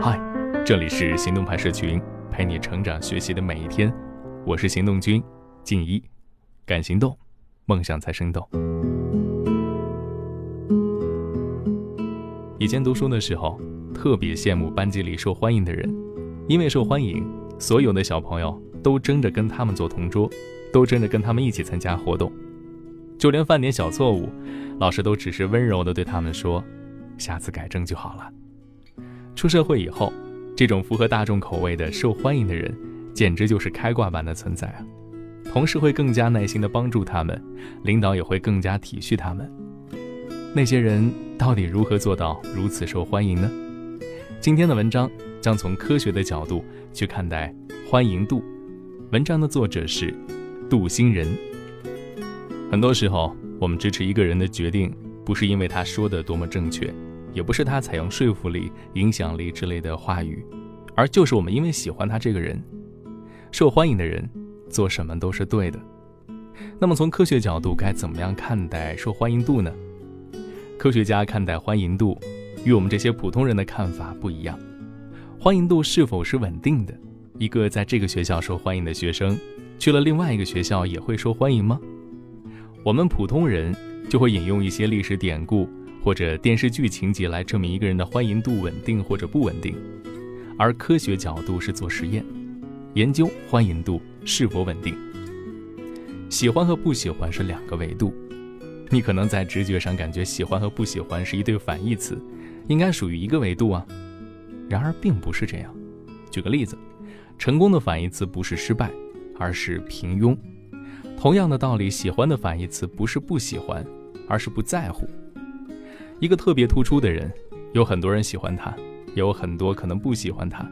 嗨，这里是行动派社群，陪你成长学习的每一天。我是行动君静一，敢行动，梦想才生动。以前读书的时候，特别羡慕班级里受欢迎的人，因为受欢迎，所有的小朋友都争着跟他们做同桌，都争着跟他们一起参加活动，就连犯点小错误，老师都只是温柔的对他们说：“下次改正就好了。”出社会以后，这种符合大众口味的受欢迎的人，简直就是开挂般的存在啊！同事会更加耐心的帮助他们，领导也会更加体恤他们。那些人到底如何做到如此受欢迎呢？今天的文章将从科学的角度去看待欢迎度。文章的作者是杜欣仁。很多时候，我们支持一个人的决定，不是因为他说的多么正确。也不是他采用说服力、影响力之类的话语，而就是我们因为喜欢他这个人，受欢迎的人做什么都是对的。那么从科学角度，该怎么样看待受欢迎度呢？科学家看待欢迎度与我们这些普通人的看法不一样。欢迎度是否是稳定的？一个在这个学校受欢迎的学生，去了另外一个学校也会受欢迎吗？我们普通人就会引用一些历史典故。或者电视剧情节来证明一个人的欢迎度稳定或者不稳定，而科学角度是做实验，研究欢迎度是否稳定。喜欢和不喜欢是两个维度，你可能在直觉上感觉喜欢和不喜欢是一对反义词，应该属于一个维度啊。然而并不是这样。举个例子，成功的反义词不是失败，而是平庸。同样的道理，喜欢的反义词不是不喜欢，而是不在乎。一个特别突出的人，有很多人喜欢他，也有很多可能不喜欢他。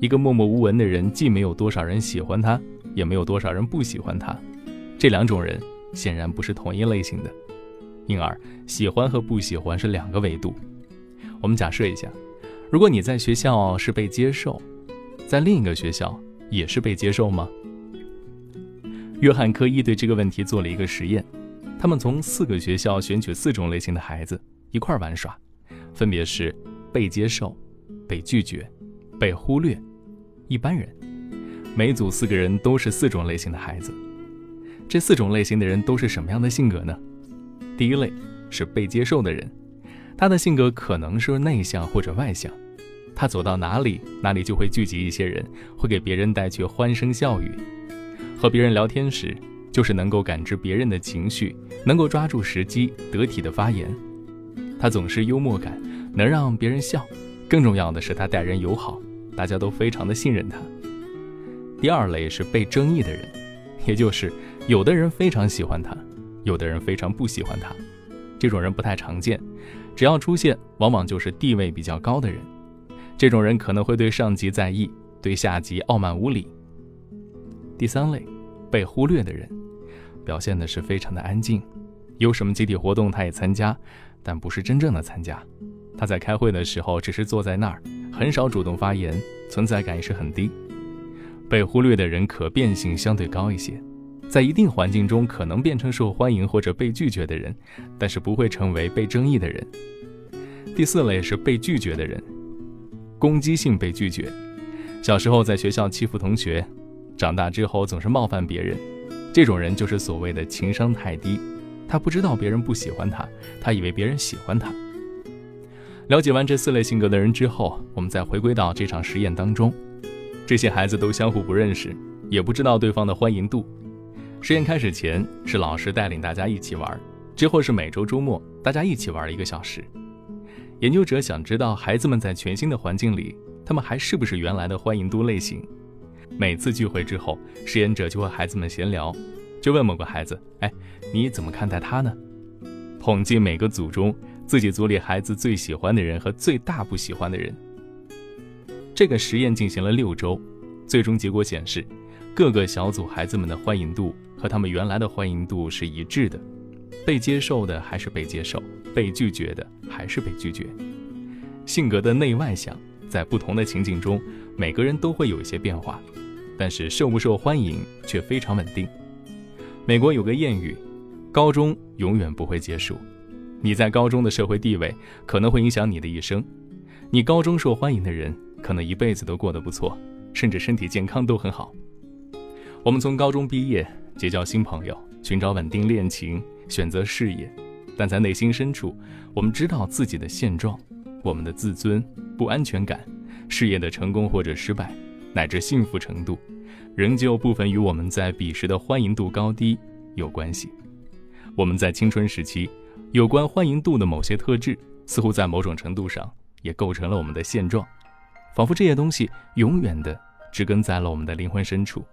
一个默默无闻的人，既没有多少人喜欢他，也没有多少人不喜欢他。这两种人显然不是同一类型的，因而喜欢和不喜欢是两个维度。我们假设一下，如果你在学校是被接受，在另一个学校也是被接受吗？约翰科伊对这个问题做了一个实验，他们从四个学校选取四种类型的孩子。一块玩耍，分别是被接受、被拒绝、被忽略、一般人。每组四个人都是四种类型的孩子。这四种类型的人都是什么样的性格呢？第一类是被接受的人，他的性格可能是内向或者外向，他走到哪里，哪里就会聚集一些人，会给别人带去欢声笑语。和别人聊天时，就是能够感知别人的情绪，能够抓住时机，得体的发言。他总是幽默感，能让别人笑。更重要的是，他待人友好，大家都非常的信任他。第二类是被争议的人，也就是有的人非常喜欢他，有的人非常不喜欢他。这种人不太常见，只要出现，往往就是地位比较高的人。这种人可能会对上级在意，对下级傲慢无礼。第三类，被忽略的人，表现的是非常的安静，有什么集体活动他也参加。但不是真正的参加，他在开会的时候只是坐在那儿，很少主动发言，存在感也是很低。被忽略的人可变性相对高一些，在一定环境中可能变成受欢迎或者被拒绝的人，但是不会成为被争议的人。第四类是被拒绝的人，攻击性被拒绝。小时候在学校欺负同学，长大之后总是冒犯别人，这种人就是所谓的情商太低。他不知道别人不喜欢他，他以为别人喜欢他。了解完这四类性格的人之后，我们再回归到这场实验当中。这些孩子都相互不认识，也不知道对方的欢迎度。实验开始前是老师带领大家一起玩，之后是每周周末大家一起玩一个小时。研究者想知道孩子们在全新的环境里，他们还是不是原来的欢迎度类型。每次聚会之后，实验者就和孩子们闲聊。就问某个孩子：“哎，你怎么看待他呢？”统计每个组中自己组里孩子最喜欢的人和最大不喜欢的人。这个实验进行了六周，最终结果显示，各个小组孩子们的欢迎度和他们原来的欢迎度是一致的，被接受的还是被接受，被拒绝的还是被拒绝。性格的内外向在不同的情景中，每个人都会有一些变化，但是受不受欢迎却非常稳定。美国有个谚语：“高中永远不会结束。”你在高中的社会地位可能会影响你的一生。你高中受欢迎的人，可能一辈子都过得不错，甚至身体健康都很好。我们从高中毕业，结交新朋友，寻找稳定恋情，选择事业，但在内心深处，我们知道自己的现状，我们的自尊、不安全感、事业的成功或者失败，乃至幸福程度，仍旧部分与我们在彼时的欢迎度高低有关系。我们在青春时期，有关欢迎度的某些特质，似乎在某种程度上也构成了我们的现状，仿佛这些东西永远的植根在了我们的灵魂深处。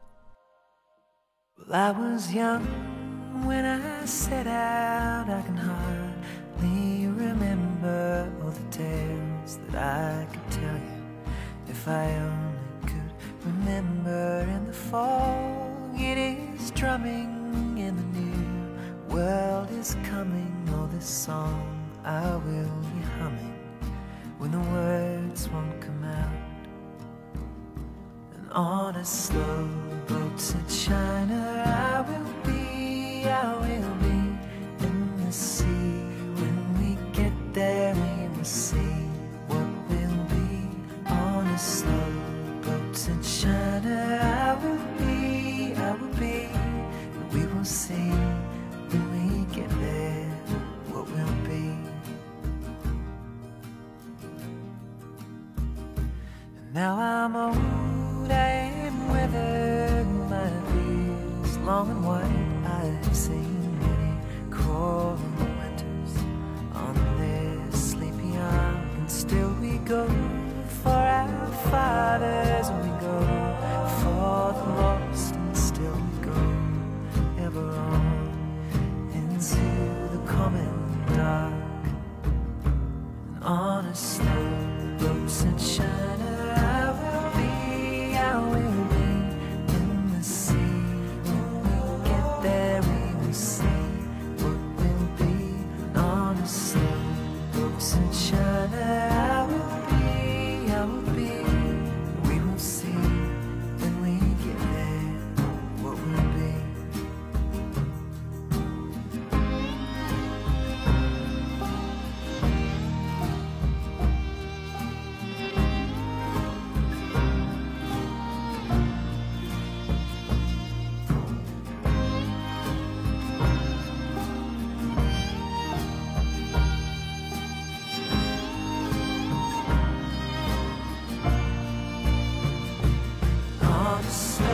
remember all the tales that i could tell you if i remember in the fog, it is drumming in the new world is coming. Oh, this song I will be humming when the words won't come out. And on a slow boat to China, I will now I'm old, I am weathered, my beard's long and white. I've seen many cold winters on this sleepy isle, and still we go for our fathers, and we go for the lost, and still we go ever on into the common dark. And on a slow boat to China, so